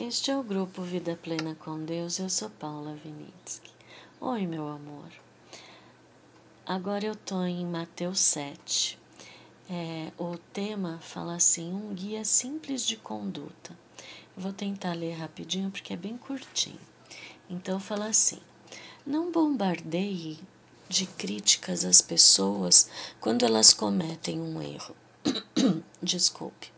Este é o grupo Vida Plena com Deus. Eu sou Paula Vinitsky. Oi, meu amor. Agora eu tô em Mateus 7. É, o tema fala assim: um guia simples de conduta. Vou tentar ler rapidinho porque é bem curtinho. Então fala assim: não bombardeie de críticas as pessoas quando elas cometem um erro. Desculpe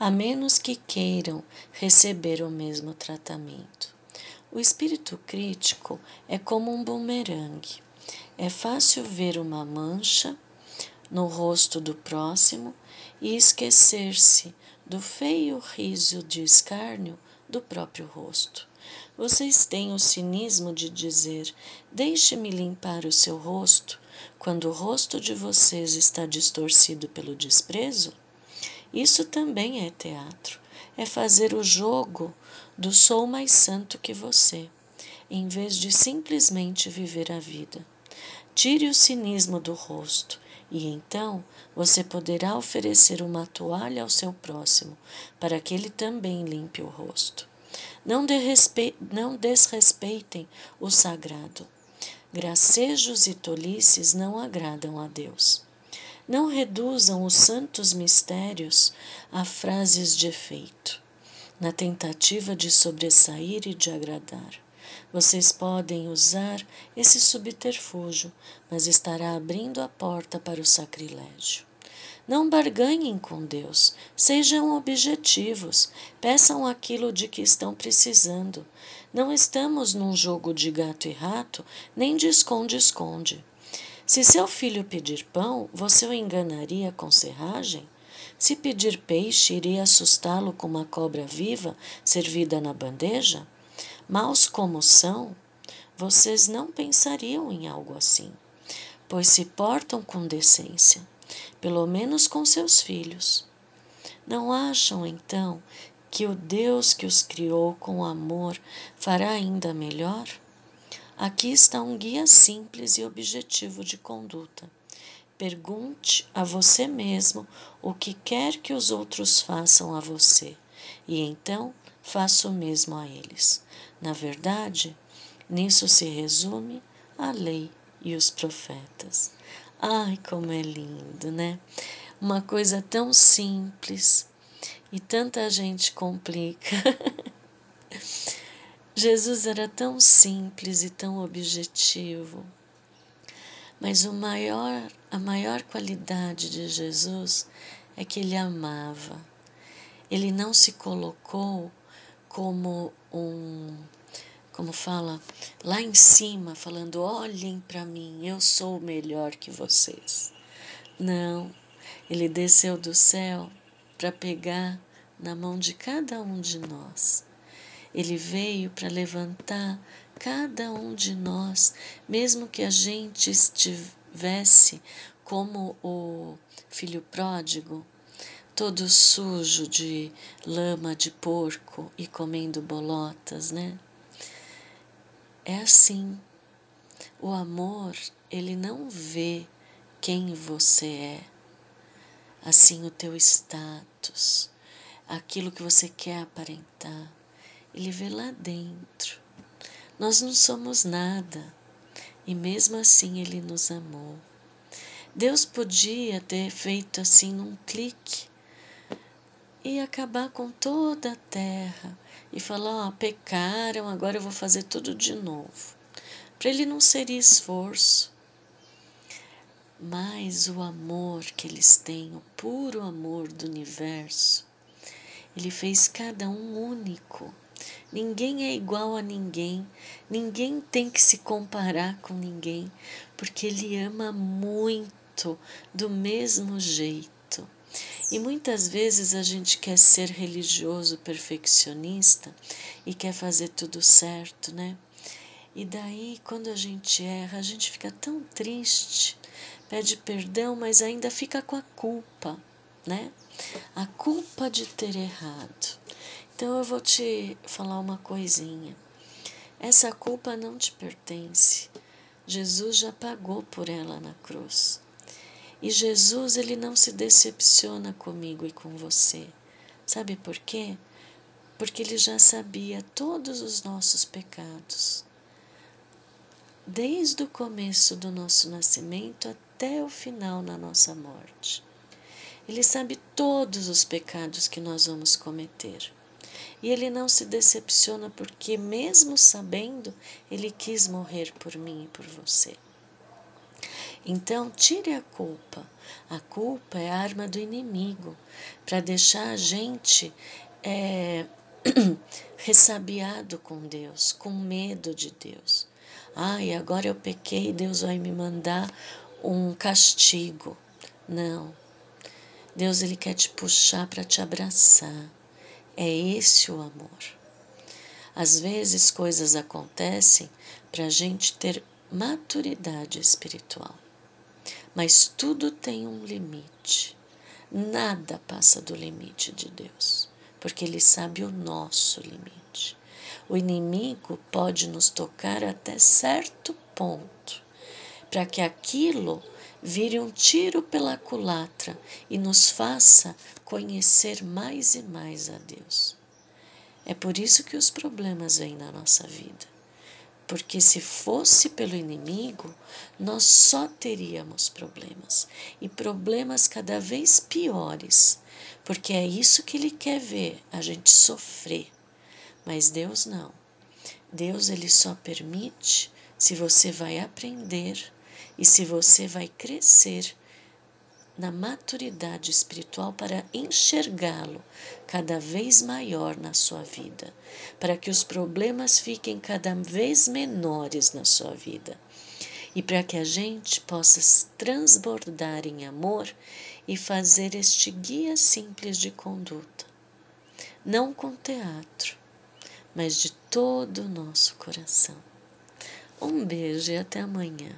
a menos que queiram receber o mesmo tratamento. O espírito crítico é como um bumerangue. É fácil ver uma mancha no rosto do próximo e esquecer-se do feio riso de escárnio do próprio rosto. Vocês têm o cinismo de dizer: Deixe-me limpar o seu rosto, quando o rosto de vocês está distorcido pelo desprezo? Isso também é teatro. É fazer o jogo do sou mais santo que você, em vez de simplesmente viver a vida. Tire o cinismo do rosto e então você poderá oferecer uma toalha ao seu próximo, para que ele também limpe o rosto. Não, não desrespeitem o sagrado. Gracejos e tolices não agradam a Deus. Não reduzam os santos mistérios a frases de efeito, na tentativa de sobressair e de agradar. Vocês podem usar esse subterfúgio, mas estará abrindo a porta para o sacrilégio. Não barganhem com Deus, sejam objetivos, peçam aquilo de que estão precisando. Não estamos num jogo de gato e rato, nem de esconde-esconde. Se seu filho pedir pão, você o enganaria com serragem? Se pedir peixe, iria assustá-lo com uma cobra viva servida na bandeja? Maus como são, vocês não pensariam em algo assim, pois se portam com decência, pelo menos com seus filhos. Não acham, então, que o Deus que os criou com amor fará ainda melhor? Aqui está um guia simples e objetivo de conduta. Pergunte a você mesmo o que quer que os outros façam a você, e então faça o mesmo a eles. Na verdade, nisso se resume a lei e os profetas. Ai, como é lindo, né? Uma coisa tão simples e tanta gente complica. Jesus era tão simples e tão objetivo. Mas o maior, a maior qualidade de Jesus é que ele amava. Ele não se colocou como um, como fala, lá em cima, falando: olhem para mim, eu sou melhor que vocês. Não, ele desceu do céu para pegar na mão de cada um de nós ele veio para levantar cada um de nós, mesmo que a gente estivesse como o filho pródigo, todo sujo de lama de porco e comendo bolotas, né? É assim. O amor, ele não vê quem você é, assim o teu status, aquilo que você quer aparentar ele vê lá dentro. Nós não somos nada e mesmo assim Ele nos amou. Deus podia ter feito assim num clique e acabar com toda a terra e falar: Ó, pecaram, agora eu vou fazer tudo de novo. Para Ele não seria esforço. Mas o amor que eles têm, o puro amor do universo, Ele fez cada um único Ninguém é igual a ninguém, ninguém tem que se comparar com ninguém, porque Ele ama muito do mesmo jeito. E muitas vezes a gente quer ser religioso perfeccionista e quer fazer tudo certo, né? E daí, quando a gente erra, a gente fica tão triste, pede perdão, mas ainda fica com a culpa, né? A culpa de ter errado. Então eu vou te falar uma coisinha. Essa culpa não te pertence. Jesus já pagou por ela na cruz. E Jesus, ele não se decepciona comigo e com você. Sabe por quê? porque ele já sabia todos os nossos pecados. Desde o começo do nosso nascimento até o final na nossa morte. Ele sabe todos os pecados que nós vamos cometer. E ele não se decepciona porque, mesmo sabendo, ele quis morrer por mim e por você. Então, tire a culpa. A culpa é a arma do inimigo para deixar a gente é, ressabiado com Deus, com medo de Deus. Ai, agora eu pequei, Deus vai me mandar um castigo. Não. Deus ele quer te puxar para te abraçar. É esse o amor. Às vezes coisas acontecem para a gente ter maturidade espiritual. Mas tudo tem um limite. Nada passa do limite de Deus, porque Ele sabe o nosso limite. O inimigo pode nos tocar até certo ponto, para que aquilo vire um tiro pela culatra e nos faça conhecer mais e mais a Deus. É por isso que os problemas vêm na nossa vida. Porque se fosse pelo inimigo, nós só teríamos problemas e problemas cada vez piores, porque é isso que ele quer ver, a gente sofrer. Mas Deus não. Deus ele só permite se você vai aprender e se você vai crescer na maturidade espiritual para enxergá-lo cada vez maior na sua vida, para que os problemas fiquem cada vez menores na sua vida e para que a gente possa transbordar em amor e fazer este guia simples de conduta, não com teatro, mas de todo o nosso coração. Um beijo e até amanhã.